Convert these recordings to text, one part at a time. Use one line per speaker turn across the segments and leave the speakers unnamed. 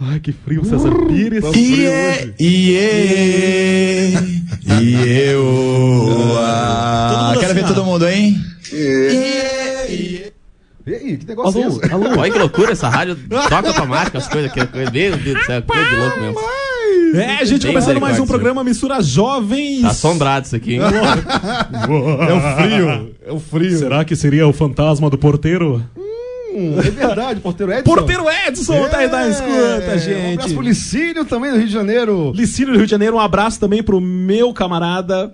Ai, que frio, César Pires.
Tá frio hoje.
Iê, iê,
mundo
Quero
assim,
ver
ó.
todo mundo, hein?
E aí, que negócio é
Alô,
esse?
alô.
Olha que loucura essa rádio. Toca automático as coisas. Que, coisa- meu Deus do céu, coisa de louco mesmo.
É, gente,
Tem
começando mais um programa Mistura Jovens.
Tá assombrado isso aqui, hein?
É o frio. É o frio.
Será que seria o fantasma do porteiro?
Hum, é verdade, porteiro Edson.
Porteiro Edson, tá aí na escuta,
Um abraço
gente.
pro Licínio também do Rio de Janeiro.
Licínio do Rio de Janeiro, um abraço também pro meu camarada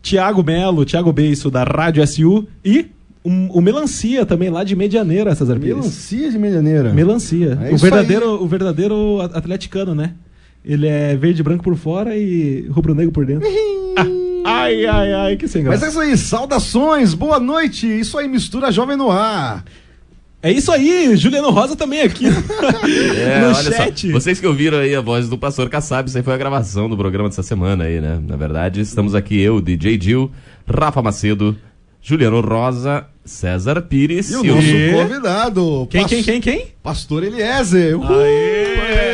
Tiago Melo, Tiago Beiço, da Rádio SU. E um- o Melancia também, lá de Medianeira, César Pires.
Melancia de Medianeira.
Melancia.
É
o, verdadeiro, o verdadeiro atleticano, né? Ele é verde e branco por fora e rubro-negro por dentro. Ah, ai, ai, ai, que sem
Mas
graça.
é isso aí, saudações, boa noite. Isso aí, mistura jovem no ar.
É isso aí, Juliano Rosa também aqui
É,
no
olha
chat.
só. Vocês que ouviram aí a voz do pastor Kassab, isso aí foi a gravação do programa dessa semana aí, né? Na verdade, estamos aqui eu, DJ Dil, Rafa Macedo, Juliano Rosa, César Pires
E o
e o
nosso
E-
convidado.
Quem,
pas-
quem, quem, quem?
Pastor Eliezer. Uhul.
Aê!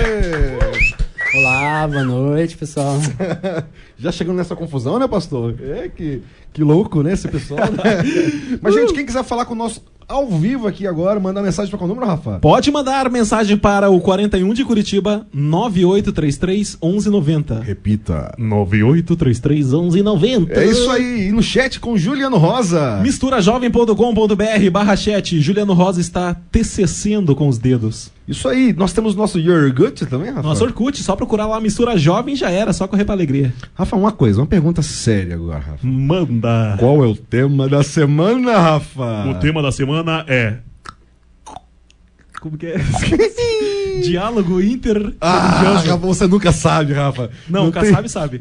Olá, boa noite, pessoal.
Já chegando nessa confusão, né, pastor? É, que, que louco, né, esse pessoal, né? Mas, gente, quem quiser falar com o nosso ao vivo aqui agora, mandar mensagem para qual número, Rafa?
Pode mandar mensagem para o 41 de Curitiba, 9833 1190.
Repita.
9833 1190.
É isso aí, e no chat com Juliano Rosa.
Misturajovem.com.br barra chat. Juliano Rosa está TCCendo com os dedos.
Isso aí, nós temos nosso Yurgut também, Rafa?
Nosso Orkut, só procurar lá Mistura Jovem já era, só correr pra alegria.
Rafa, uma coisa, uma pergunta séria agora, Rafa.
Manda.
Qual é o tema da semana, Rafa?
O tema da semana é. Como que é? Diálogo inter.
Ah, Rafa, você nunca sabe, Rafa.
Não, o
tem-
Kassab sabe.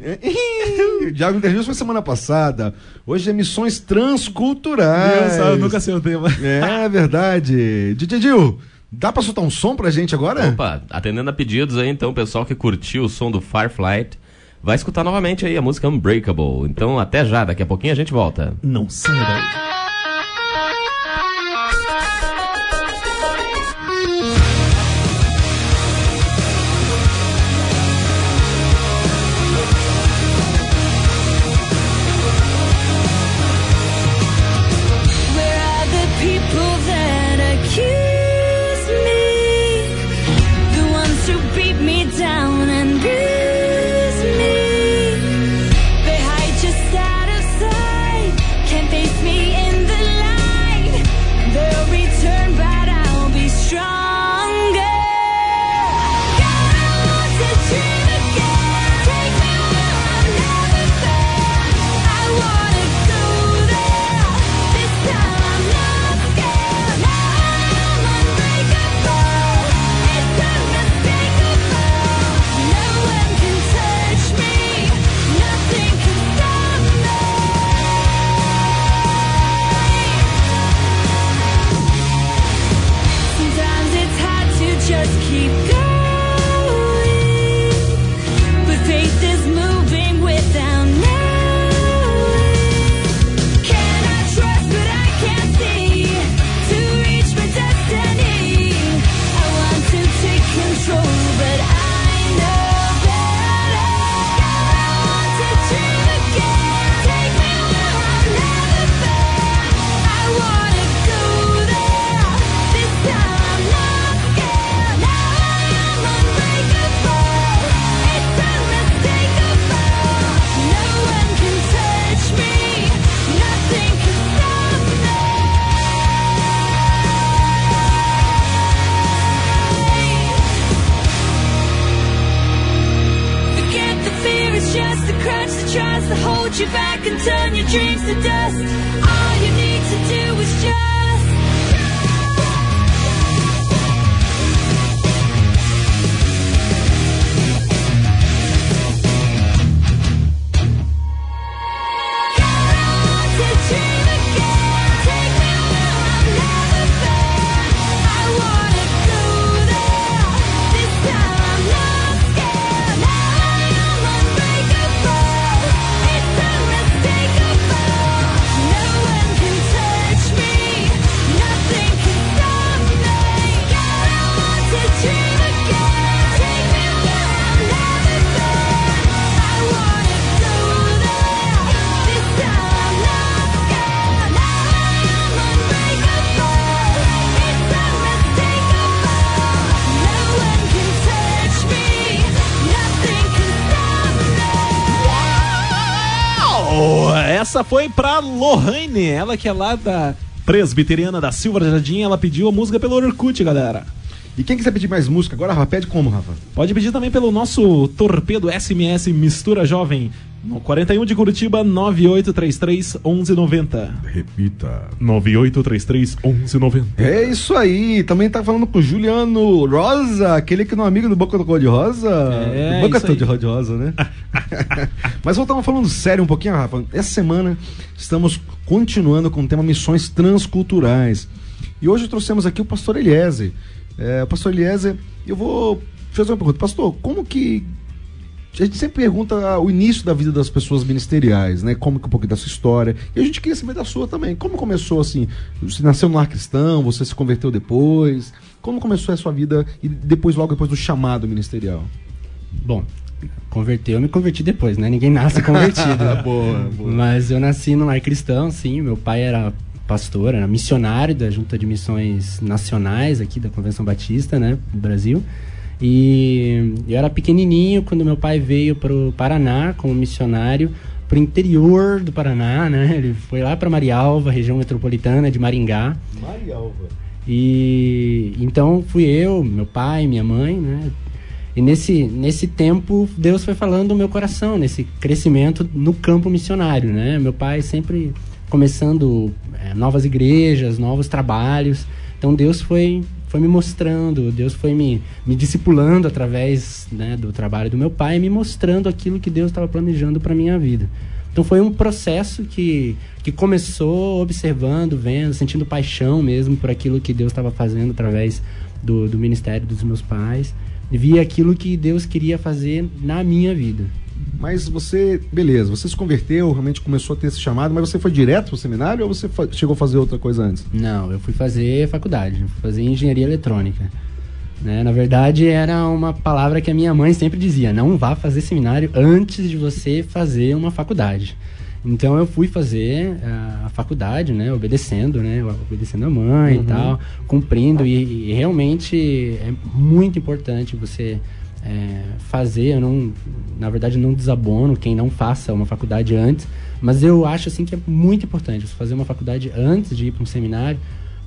Diálogo Interviews foi semana passada. Hoje é missões transculturais.
Deus sabe, eu nunca sei o tema.
É verdade. DJ Dil, dá pra soltar um som pra gente agora?
Opa, atendendo a pedidos aí, então, o pessoal que curtiu o som do Fireflight vai escutar novamente aí a música Unbreakable. Então, até já, daqui a pouquinho a gente volta.
Não sai daí.
Essa foi pra Lohane, ela que é lá da Presbiteriana da Silva Jardim, ela pediu a música pelo Orkut, galera.
E quem quiser pedir mais música agora, Rafa, pede como, Rafa?
Pode pedir também pelo nosso torpedo SMS Mistura Jovem, no 41 de Curitiba, 9833 1190.
Repita.
9833 1190.
É isso aí. Também tá falando com o Juliano Rosa, aquele que não é amigo do Boca do Cor de Rosa.
É,
do Boca
isso
todo de
aí.
Cor de Rosa, né? Mas voltamos falando sério um pouquinho, Rafa. Essa semana estamos continuando com o tema Missões Transculturais. E hoje trouxemos aqui o pastor Eliezer. É, o pastor Eliezer, eu vou fazer uma pergunta. Pastor, como que a gente sempre pergunta o início da vida das pessoas ministeriais, né? Como que um pouquinho da sua história. E a gente queria saber da sua também. Como começou assim? Você nasceu no lar cristão, você se converteu depois? Como começou a sua vida e depois, logo depois do chamado ministerial?
Bom, converteu, eu me converti depois, né? Ninguém nasce convertido.
boa,
Mas eu nasci no lar cristão, sim. Meu pai era pastor, era missionário da Junta de Missões Nacionais aqui da Convenção Batista, né? Do Brasil. E eu era pequenininho quando meu pai veio para o Paraná como missionário para o interior do Paraná, né? Ele foi lá para Marialva, região metropolitana de Maringá.
Marialva.
E então fui eu, meu pai, minha mãe, né? E nesse, nesse tempo, Deus foi falando no meu coração, nesse crescimento no campo missionário, né? Meu pai sempre começando eh, novas igrejas, novos trabalhos. Então Deus foi, foi me mostrando, Deus foi me, me discipulando através né, do trabalho do meu pai, me mostrando aquilo que Deus estava planejando para minha vida. Então foi um processo que, que começou observando, vendo, sentindo paixão mesmo por aquilo que Deus estava fazendo através do, do ministério dos meus pais. E via aquilo que Deus queria fazer na minha vida.
Mas você, beleza, você se converteu, realmente começou a ter esse chamado, mas você foi direto pro seminário ou você chegou a fazer outra coisa antes?
Não, eu fui fazer faculdade, fui fazer engenharia eletrônica. Né? Na verdade, era uma palavra que a minha mãe sempre dizia: não vá fazer seminário antes de você fazer uma faculdade. Então eu fui fazer ah, a faculdade, né, obedecendo, né, obedecendo a mãe e tal, cumprindo e, e realmente é muito importante você é, fazer. Eu não, na verdade, não desabono quem não faça uma faculdade antes, mas eu acho assim que é muito importante fazer uma faculdade antes de ir para um seminário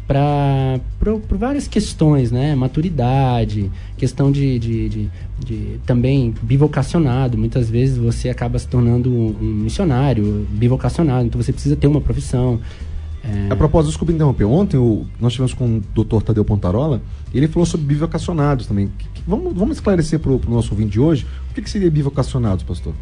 para por várias questões, né? Maturidade, questão de, de, de, de também bivocacionado. Muitas vezes você acaba se tornando um, um missionário bivocacionado, então você precisa ter uma profissão. É,
A propósito, desculpa interromper. Ontem o- nós tivemos com o Dr. Tadeu Pontarola e ele falou sobre bivocacionados também. Que- que- vamos, vamos esclarecer para o nosso ouvinte de hoje o que, que seria bivocacionados, pastor?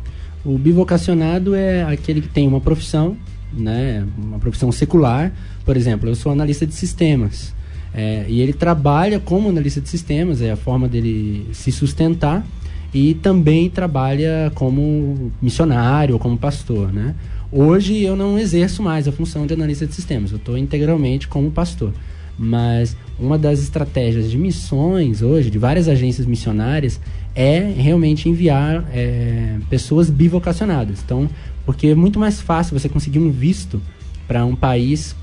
O bivocacionado é aquele que tem uma profissão, né, uma profissão secular. Por exemplo, eu sou analista de sistemas. É, e ele trabalha como analista de sistemas, é a forma dele se sustentar. E também trabalha como missionário como pastor, né? Hoje eu não exerço mais a função de analista de sistemas, eu estou integralmente como pastor. Mas uma das estratégias de missões hoje, de várias agências missionárias, é realmente enviar é, pessoas bivocacionadas. Então, porque é muito mais fácil você conseguir um visto para um país,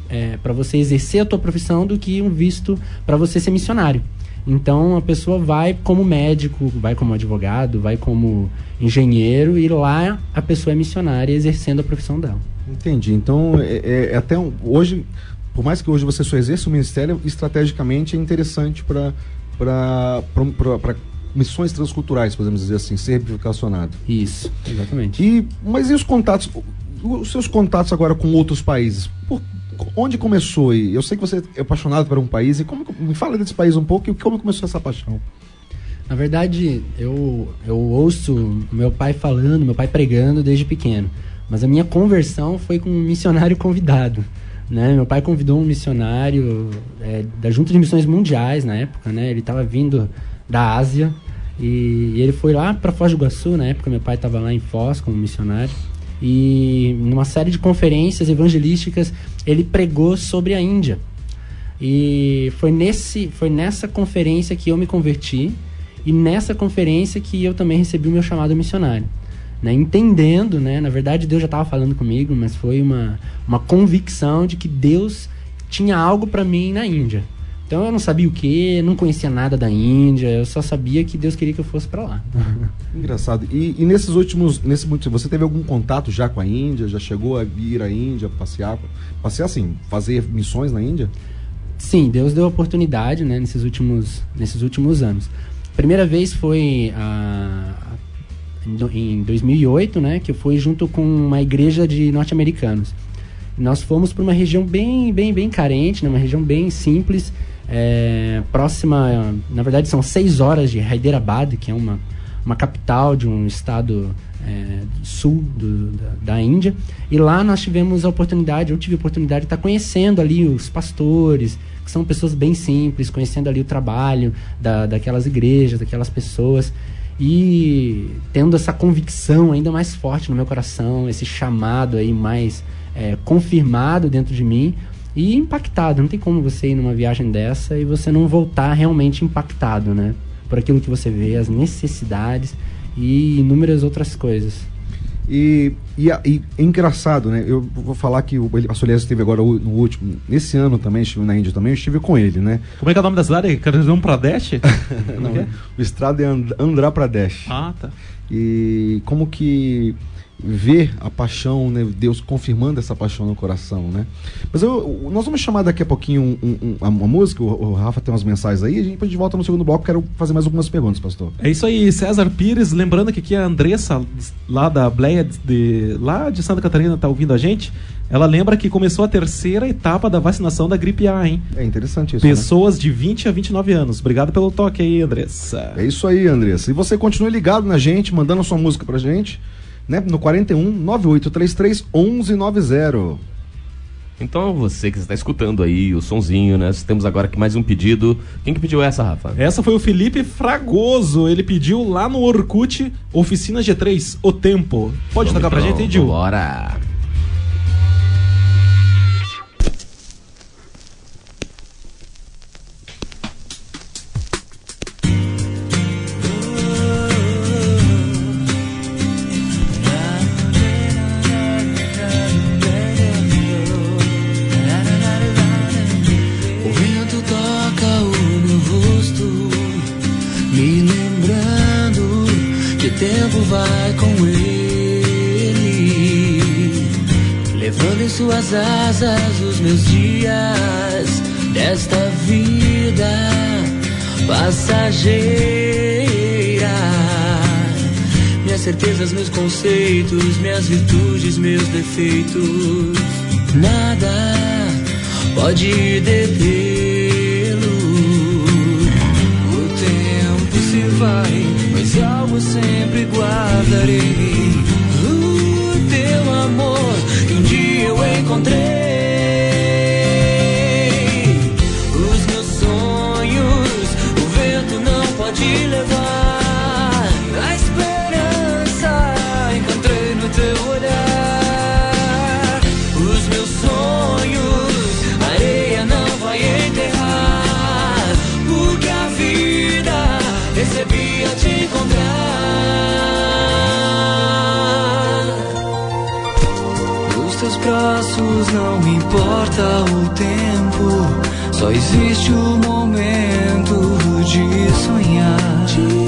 para você exercer a tua profissão, do que um visto para você ser missionário. Então a pessoa vai como médico, vai como advogado, vai como engenheiro e lá a pessoa é missionária exercendo a profissão dela.
Entendi. Então, é, é- é até um- hoje, por mais que hoje você só exerça o ministério, estrategicamente é interessante para missões transculturais, podemos dizer assim, ser bivocacionado.
Isso, exatamente.
E, mas e os contatos, os seus contatos agora com outros países? Por- onde começou? E eu sei que você é apaixonado por um país, e como, me fala desse país um pouco e como começou essa paixão?
Na verdade, eu, eu ouço meu pai falando, meu pai pregando desde pequeno. Mas a minha conversão foi com um missionário convidado. Né? Meu pai convidou um missionário é, da Junta de Missões Mundiais na época. Né? Ele estava vindo da Ásia e, e ele foi lá para Foz do Iguaçu. Na época, meu pai estava lá em Foz como missionário. E numa série de conferências evangelísticas, ele pregou sobre a Índia. E foi, nesse, foi nessa conferência que eu me converti e nessa conferência que eu também recebi o meu chamado missionário. Né? Entendendo, né? na verdade Deus já estava falando comigo, mas foi uma, uma convicção de que Deus tinha algo para mim na Índia. Então eu não sabia o que, não conhecia nada da Índia, eu só sabia que Deus queria que eu fosse para lá.
Engraçado. E, e nesses últimos, nesse muito, você teve algum contato já com a Índia? Já chegou a ir à Índia passear? Passear assim, fazer missões na Índia?
Sim, Deus deu oportunidade, né, nesses últimos, nesses últimos anos. Primeira vez foi ah, em do- em 2008, né, que eu fui junto com uma igreja de norte-americanos. Nós fomos para uma região bem, bem, bem carente, né, uma região bem simples, é, próxima, na verdade são seis horas de Hyderabad, que é uma, uma capital de um estado é, sul do- da, da Índia. E lá nós tivemos a oportunidade, eu tive a oportunidade de estar conhecendo ali os pastores, que são pessoas bem simples, conhecendo ali o trabalho da, daquelas igrejas, daquelas pessoas. E tendo essa convicção ainda mais forte no meu coração, esse chamado aí mais é, confirmado dentro de mim e impactado. Não tem como você ir numa viagem dessa e você não voltar realmente impactado, né? Por aquilo que você vê, as necessidades e inúmeras outras coisas.
E, e, e é engraçado, né? Eu vou falar que o a Solias esteve agora o- no último. Nesse ano também, estive na Índia também, eu estive com ele, né?
Como é que é o nome da cidade? Cartão Pradesh? Como é que é?
O estrado é And- Andhra Pradesh.
Ah, tá.
E como que ver a paixão, né? Deus confirmando essa paixão no coração, né? Mas eu, nós vamos chamar daqui a pouquinho um- um- uma, música, o, o Rafa tem umas mensagens aí, a gente, depois a gente volta no segundo bloco, quero fazer mais algumas perguntas, pastor.
É isso aí, César Pires, lembrando que aqui a Andressa, lá da Bleia, de, lá de Santa Catarina, tá ouvindo a gente. Ela lembra que começou a terceira etapa da vacinação da gripe A, hein?
É interessante isso, né?
Pessoas de 20 a 29 anos. Obrigado pelo toque aí, Andressa.
É isso aí, Andressa. E você continue ligado na gente, mandando a sua música pra gente, né? No 41 9833 1190.
Então, você que está escutando aí o sonzinho, né? Temos agora aqui mais um pedido. Quem que pediu essa, Rafa?
Essa foi o Felipe Fragoso. Ele pediu lá no Orkut, Oficina G3, O Tempo. Pode tocar pra gente aí, Dil?
Bora!
Suas asas os meus dias desta vida passageira. Minhas certezas, meus conceitos, minhas virtudes, meus defeitos, nada pode detê-lo. O tempo se vai, mas algo sempre guardarei. Importa o tempo, só existe o momento de sonhar.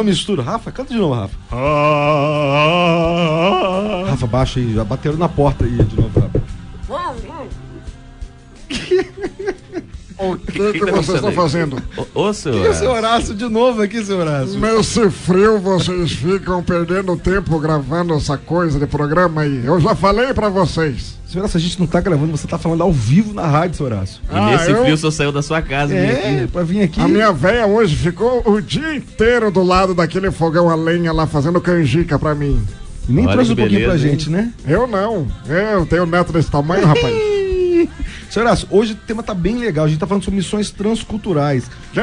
Uma mistura. Rafa, canta de novo, Rafa. Rafa, baixa aí, já bateram na porta aí de novo, Rafa.
O que, que
tá
vocês estão fazendo?
Ô, ô, seu.
E o seu Horácio de novo aqui, seu Horácio?
Nesse frio vocês ficam perdendo tempo gravando essa coisa de programa aí. Eu já falei pra vocês.
Seu Horácio, a gente não tá gravando, você tá falando ao vivo na rádio, seu Horácio.
E
Ah,
nesse
eu-
frio, o senhor saiu da sua casa
É,
aqui.
pra vir aqui.
A minha véia hoje ficou o dia inteiro do lado daquele fogão a lenha lá fazendo canjica pra mim.
E nem
Olha
trouxe um pouquinho pra
beleza, hein?
gente, né?
Eu não. Eu tenho neto desse tamanho, rapaz.
Seu Horácio, hoje o tema tá bem legal. A gente tá falando sobre missões transculturais.
Que,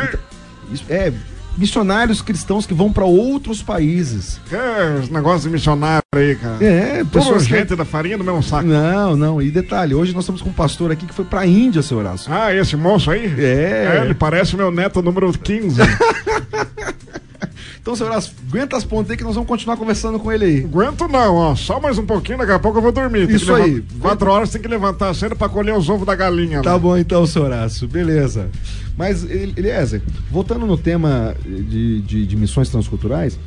Isso- é, missionários cristãos que vão pra outros países.
que esse negócio de missionário aí, cara.
É, pessoas que-
gente da farinha do mesmo saco.
Não, não. E detalhe, hoje nós estamos com um pastor aqui que foi pra Índia, seu Horácio.
Ah, esse moço aí?
É.
ele parece meu neto número 15.
Então, seu Horácio, aguenta as pontas aí que nós vamos continuar conversando com ele aí.
Aguento não, ó. Só mais um pouquinho, daqui a pouco eu vou dormir. Tem
Isso
que
aí.
Quatro horas tem que levantar cedo pra colher os ovos da galinha.
Tá
lá.
bom então, seu Horácio. Beleza. Mas, El- Eliezer, voltando no tema de, de, de missões transculturais,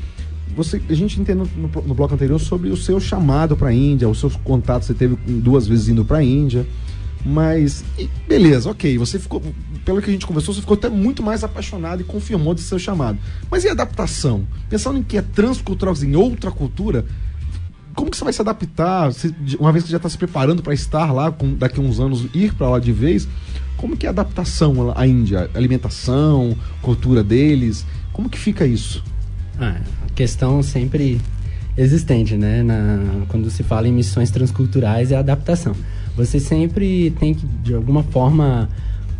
você, a gente entendeu no, no bloco anterior sobre o seu chamado para a Índia, os seus contatos, você teve duas vezes indo para a Índia. Mas, beleza, ok. Você ficou, pelo que a gente conversou, você ficou até muito mais apaixonado e confirmou de seu chamado. Mas e adaptação? Pensando em que é transcultural, em outra cultura, como que você vai se adaptar? Uma vez que já está se preparando para estar lá, com, daqui a uns anos ir para lá de vez, como que é a adaptação à Índia? Alimentação, cultura deles, como que fica isso?
Ah, a questão sempre existente, né? Na, quando se fala em missões transculturais é a adaptação. Você sempre tem que, de alguma forma,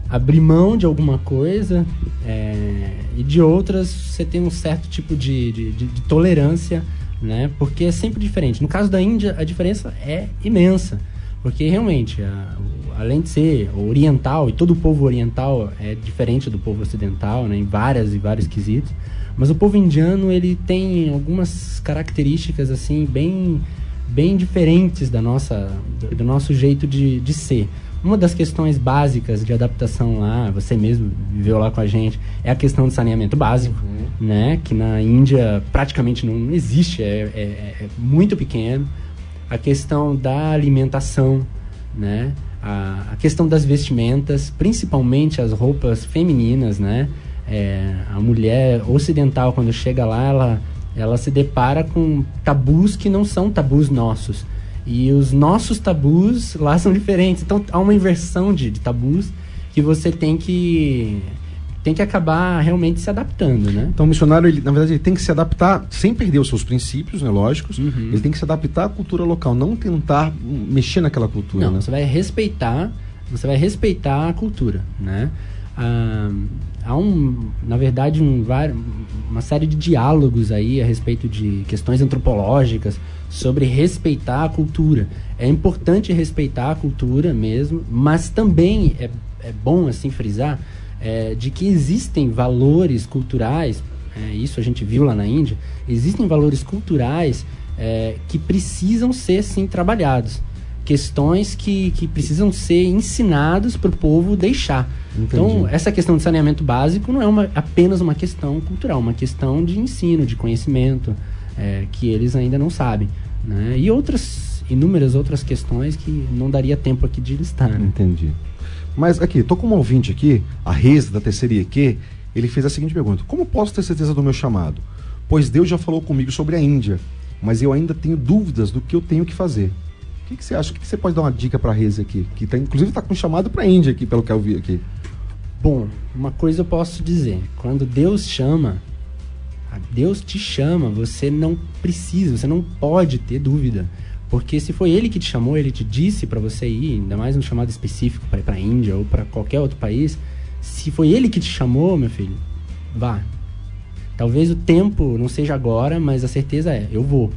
abrir mão de alguma coisa é, e de outras você tem um certo tipo de, de, de- de tolerância, né? Porque é sempre diferente. No caso da Índia, a diferença é imensa. Porque realmente, a- além de ser oriental, e todo o povo oriental é diferente do povo ocidental, né, em várias e vários quesitos, mas o povo indiano ele tem algumas características assim bem, bem diferentes da nossa, do, do nosso jeito de, de ser. Uma das questões básicas de adaptação lá, você mesmo viveu lá com a gente, é a questão de saneamento básico, né? Que na Índia praticamente não existe, é, é- é muito pequeno a questão da alimentação, né? A, a questão das vestimentas, principalmente as roupas femininas, né? É, a mulher ocidental quando chega lá, ela, ela se depara com tabus que não são tabus nossos. E os nossos tabus lá são diferentes. Então há uma inversão de, de tabus que você tem que tem que acabar realmente se adaptando, né?
Então, o missionário, ele, na verdade, ele tem que se adaptar sem perder os seus princípios, né, lógicos.
Uhum.
Ele tem que se adaptar à cultura local, não tentar mexer naquela cultura,
Não,
né?
você vai respeitar, você vai respeitar a cultura, né? Ah, há um, na verdade, um, uma série de diálogos aí a respeito de questões antropológicas sobre respeitar a cultura. É importante respeitar a cultura mesmo, mas também é, é bom assim frisar é, de que existem valores culturais, é, isso a gente viu lá na Índia, existem valores culturais é, que precisam ser sim trabalhados questões que, que precisam ser ensinados para o povo deixar. Então, essa questão de saneamento básico não é uma, apenas uma questão cultural, uma questão de ensino, de conhecimento, é, que eles ainda não sabem. Né? E outras, inúmeras outras questões que não daria tempo aqui de listar. Né?
Entendi. Mas aqui, tô com um ouvinte aqui, a Reza da terceira IQ, ele fez a seguinte pergunta: Como posso ter certeza do meu chamado? Pois Deus já falou comigo sobre a Índia, mas eu ainda tenho dúvidas do que eu tenho que fazer. Que, que você acha? O que, que você pode dar uma dica pra Reza aqui? Que tá, inclusive tá com chamado pra Índia aqui, pelo que eu vi aqui.
Bom, uma coisa eu posso dizer: quando Deus chama, a Deus te chama, você não precisa, você não pode ter dúvida. Porque se foi Ele que te chamou, Ele te disse para você ir, ainda mais um chamado específico para ir para a Índia ou para qualquer outro país, se foi Ele que te chamou, meu filho, vá. Talvez o tempo não seja agora, mas a certeza é, eu vou.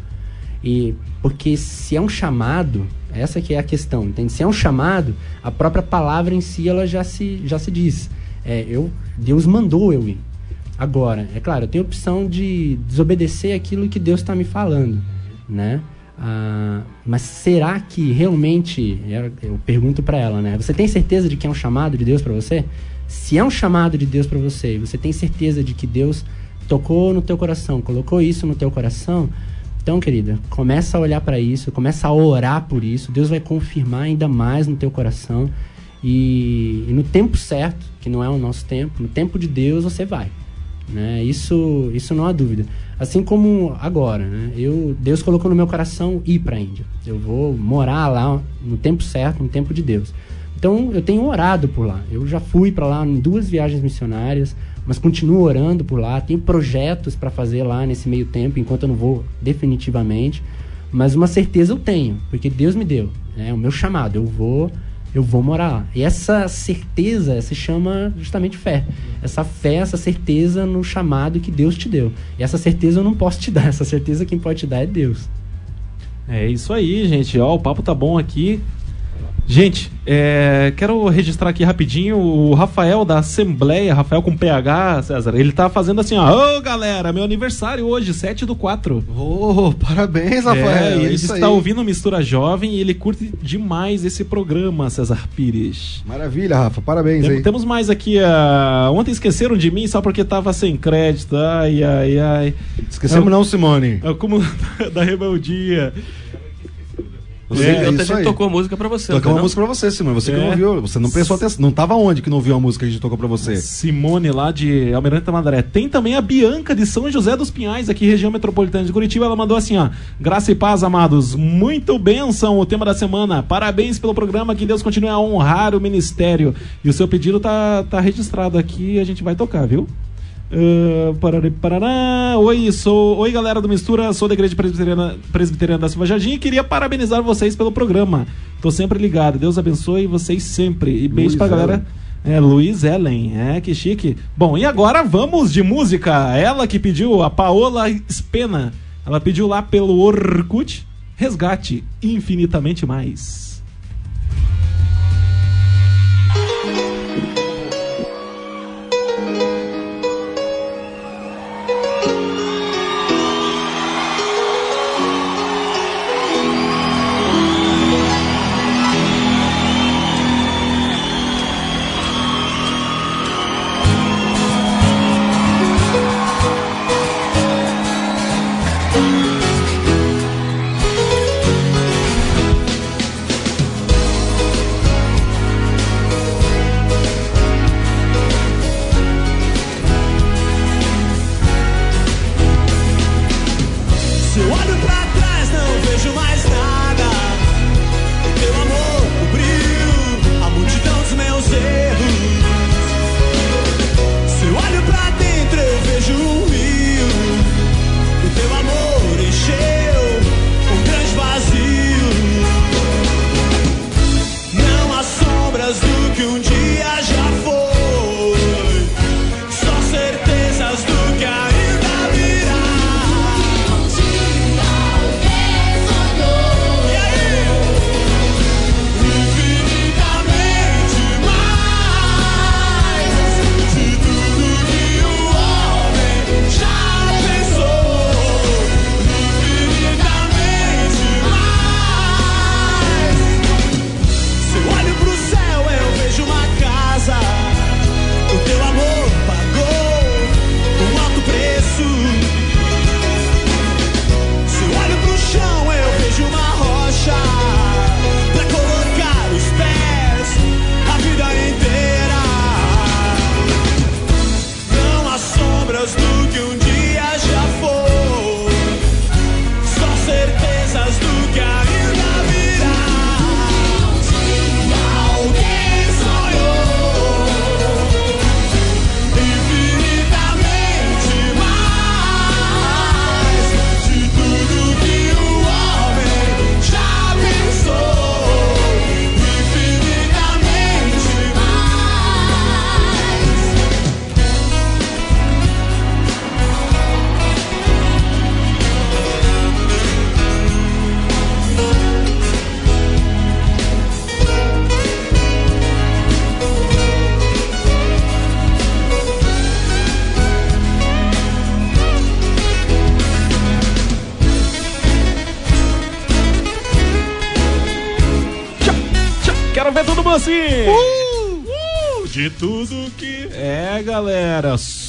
E porque se é um chamado, essa que é a questão, entende? Se é um chamado, a própria palavra em si ela já se já se diz. É, eu Deus mandou eu ir. Agora, é claro, eu tenho a opção de desobedecer aquilo que Deus está me falando, né? Ah, mas será que realmente eu, eu pergunto para ela, né? Você tem certeza de que é um chamado de Deus para você? Se é um chamado de Deus para você, você tem certeza de que Deus tocou no teu coração, colocou isso no teu coração, então, querida, começa a olhar para isso, começa a orar por isso. Deus vai confirmar ainda mais no teu coração. E, e no tempo certo, que não é o nosso tempo, no tempo de Deus você vai. Né? Isso, isso não há dúvida. Assim como agora, né? Eu, Deus colocou no meu coração ir para a Índia. Eu vou morar lá no tempo certo, no tempo de Deus. Então eu tenho orado por lá. Eu já fui para lá em duas viagens missionárias, mas continuo orando por lá. Tenho projetos para fazer lá nesse meio tempo, enquanto eu não vou definitivamente. Mas uma certeza eu tenho, porque Deus me deu. É o meu chamado. Eu vou, eu vou morar lá. E essa certeza se chama justamente fé. Essa fé, essa certeza no chamado que Deus te deu. E essa certeza eu não posso te dar. Essa certeza quem pode te dar é Deus.
É isso aí, gente. Ó, o papo tá bom aqui. Gente, é, quero registrar aqui rapidinho o Rafael da Assembleia, Rafael com PH, César. Ele tá fazendo assim, ó. Ô galera, meu aniversário hoje, 7 do 4.
Ô, parabéns, Rafael.
É,
é
ele está ouvindo Mistura Jovem e ele curte demais esse programa, César Pires.
Maravilha, Rafa. Parabéns
Tem-
aí.
temos mais aqui. ah, ontem esqueceram de mim só porque tava sem crédito. Ai, ai, ai.
Esquecemos não, Simone.
É o cúmulo da rebeldia.
Você,
É,
gente
aí.
tocou a música pra você. Não
uma música pra você, Simone. Você que
É.
não ouviu. Você não prestou atenção. Não tava onde que não ouviu a música que a gente tocou pra você?
Simone lá de Almirante Tamandaré. Tem também a Bianca de São José dos Pinhais, aqui região metropolitana de Curitiba. Ela mandou assim, ó. Graça e paz, amados. Muito bênção o tema da semana. Parabéns pelo programa. Que Deus continue a honrar o ministério. E o seu pedido tá, tá registrado aqui e a gente vai tocar, viu? Uh, parará, parará. Oi, sou. Oi, galera do Mistura, sou da Igreja Presbiteriana, Presbiteriana da Silva Jardim e queria parabenizar vocês pelo programa. Tô sempre ligado. Deus abençoe vocês sempre. E beijo
Luiz
pra galera.
Ellen.
É, Luiz Ellen, é, que chique. Bom, e agora vamos de música. Ela que pediu, a Paola Spena. Ela pediu lá pelo Orkut, Resgate Infinitamente Mais.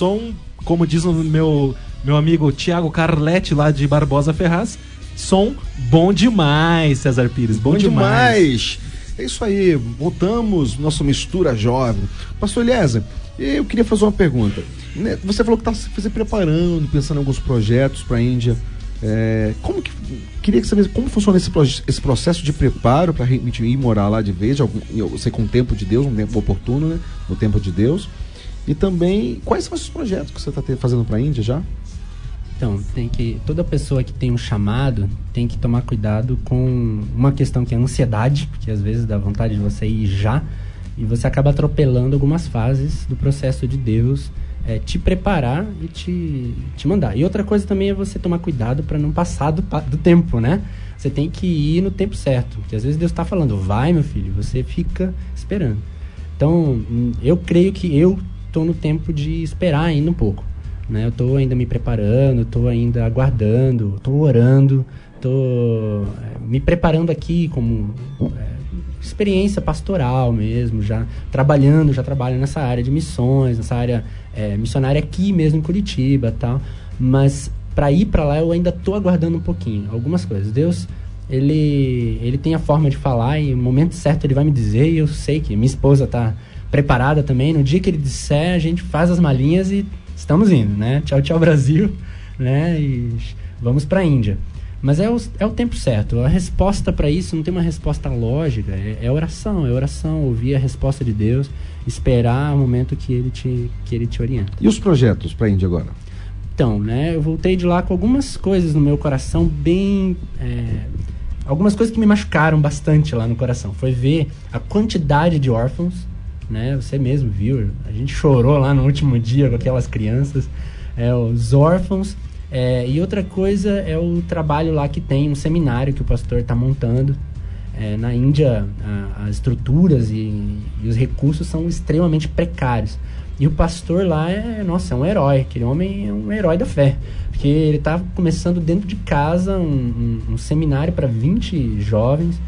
Som como diz o meu, meu amigo Tiago Carletti lá de Barbosa Ferraz, som bom demais, César Pires. Bom,
Bom
demais.
demais. É isso aí, voltamos, nossa mistura jovem. Pastor Eliezer, eu queria fazer uma pergunta. Né, Você falou que está se preparando, pensando em alguns projetos para a Índia. É, como que queria que você saber como funciona esse, esse processo de preparo para ir morar lá de vez, algum, eu sei com o tempo de Deus, um tempo oportuno, né? No tempo de Deus. E também quais são esses projetos que você está fazendo para a Índia já?
Então, tem que toda pessoa que tem um chamado tem que tomar cuidado com uma questão que é a ansiedade, porque às vezes dá vontade de você ir já e você acaba atropelando algumas fases do processo de Deus é, te preparar e te, te mandar. E outra coisa também é você tomar cuidado para não passar do, do tempo, né? Você tem que ir no tempo certo, porque às vezes Deus está falando, vai meu filho, você fica esperando. Então, hum, eu creio que eu estou no tempo de esperar ainda um pouco. Né? Eu estou ainda me preparando, estou ainda aguardando, estou orando, estou me preparando aqui como é, experiência pastoral mesmo, já trabalhando, já trabalho nessa área de missões, nessa área é, missionária aqui mesmo em Curitiba tal. Mas para ir para lá eu ainda estou aguardando um pouquinho, algumas coisas. Deus ele, ele tem a forma de falar e no momento certo ele vai me dizer e eu sei que minha esposa tá preparada também. No dia que ele disser, a gente faz as malinhas e estamos indo, né? Tchau, tchau Brasil, né? E vamos para a Índia. Mas é o, é o tempo certo. A resposta para isso não tem uma resposta lógica. É, é oração, é oração, ouvir a resposta de Deus, esperar o momento que ele te, que ele te orienta.
E os projetos para a Índia agora?
Então, né, eu voltei de lá com algumas coisas no meu coração bem. é, algumas coisas que me machucaram bastante lá no coração. Foi ver a quantidade de órfãos, né? Você mesmo viu, a gente chorou lá no último dia com aquelas crianças, é, os órfãos. é, e outra coisa é o trabalho lá que tem, um seminário que o pastor está montando. É, na Índia, a- as estruturas e, e os recursos são extremamente precários. E o pastor lá é, nossa, é um herói. Aquele homem é um herói da fé. Porque ele estava começando dentro de casa um, um- um seminário para 20 jovens.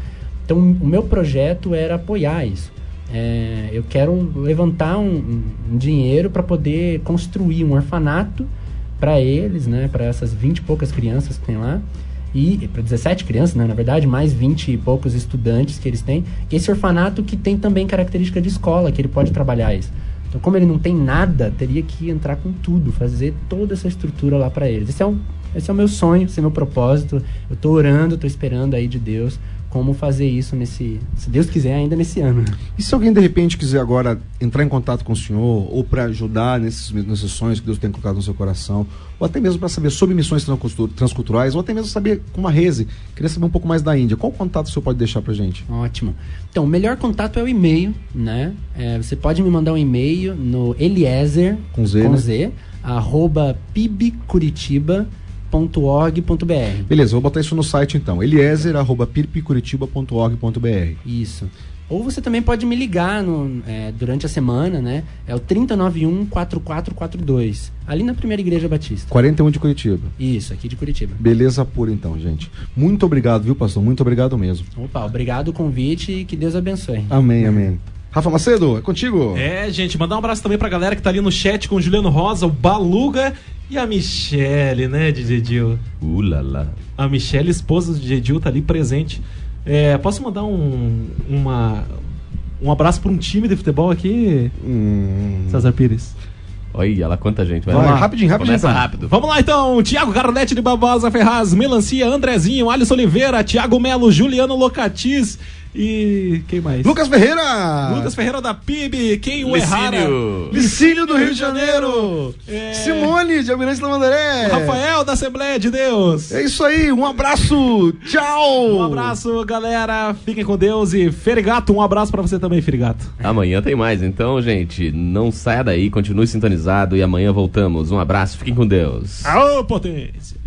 Então, o meu projeto era apoiar isso. É, eu quero levantar um, um- dinheiro para poder construir um orfanato para eles, né, para essas 20 e poucas crianças que tem lá e para 17 crianças, né, na verdade, mais 20 e poucos estudantes que eles têm. Esse orfanato que tem também característica de escola, que ele pode trabalhar isso. Então, como ele não tem nada, teria que entrar com tudo, fazer toda essa estrutura lá para eles. Esse é, um, esse é o meu sonho, esse é o meu propósito. Eu tô orando, tô esperando aí de Deus como fazer isso nesse, se Deus quiser, ainda nesse ano.
E se alguém de repente quiser agora entrar em contato com o senhor ou para ajudar nesses, nesses sonhos que Deus tem colocado no seu coração, ou até mesmo para saber sobre missões transcultu- transculturais, ou até mesmo saber como a Reze, queria saber um pouco mais da Índia, qual contato o senhor pode deixar pra gente?
Ótimo. Então, o melhor contato é o e-mail, né? É, você pode me mandar um e-mail no Eliezer,
Com Z,
com
né?
Z, arroba pibcuritiba.org.br.
Beleza, vou botar isso no site então, eliezer.pirpicuritiba.org.br.
Isso. Ou você também pode me ligar no, é, durante a semana, né? É o 3091-4442. Ali na primeira igreja batista.
41 de Curitiba.
Isso, aqui de Curitiba.
Beleza pura então, gente. Muito obrigado, viu, pastor? Muito obrigado mesmo.
Opa, obrigado o convite e que Deus abençoe.
Amém, amém. Rafa Macedo, é contigo.
É, gente, mandar um abraço também pra galera que tá ali no chat com o Juliano Rosa, o Baluga e a Michele, né, DJ Dil?
Ulala.
A Michele, esposa do DJ Dil, tá ali presente. É, posso mandar um, uma, um abraço pra um time de futebol aqui,
Hum,
César Pires?
Olha lá quanta gente.
vai,
lá.
rapidinho, rapidinho.
Começa
então.
rápido.
Vamos lá então, Tiago Carnete de Barbosa Ferraz, Melancia, Andrezinho, Alisson Oliveira, Tiago Melo, Juliano Locatis e quem mais?
Lucas Ferreira!
Lucas Ferreira da PIB, quem o errara?
Licínio.
Licínio do Rio de Janeiro!
É.
Simone de Almirante Lamandaré!
Rafael da Assembleia de Deus.
É isso aí, um abraço! Tchau!
Um abraço, galera. Fiquem com Deus e Ferigato, um abraço pra você também, Ferigato.
Amanhã tem mais. Então, gente, não saia daí, continue sintonizado e amanhã voltamos. Um abraço, fiquem com Deus.
Aô, potência!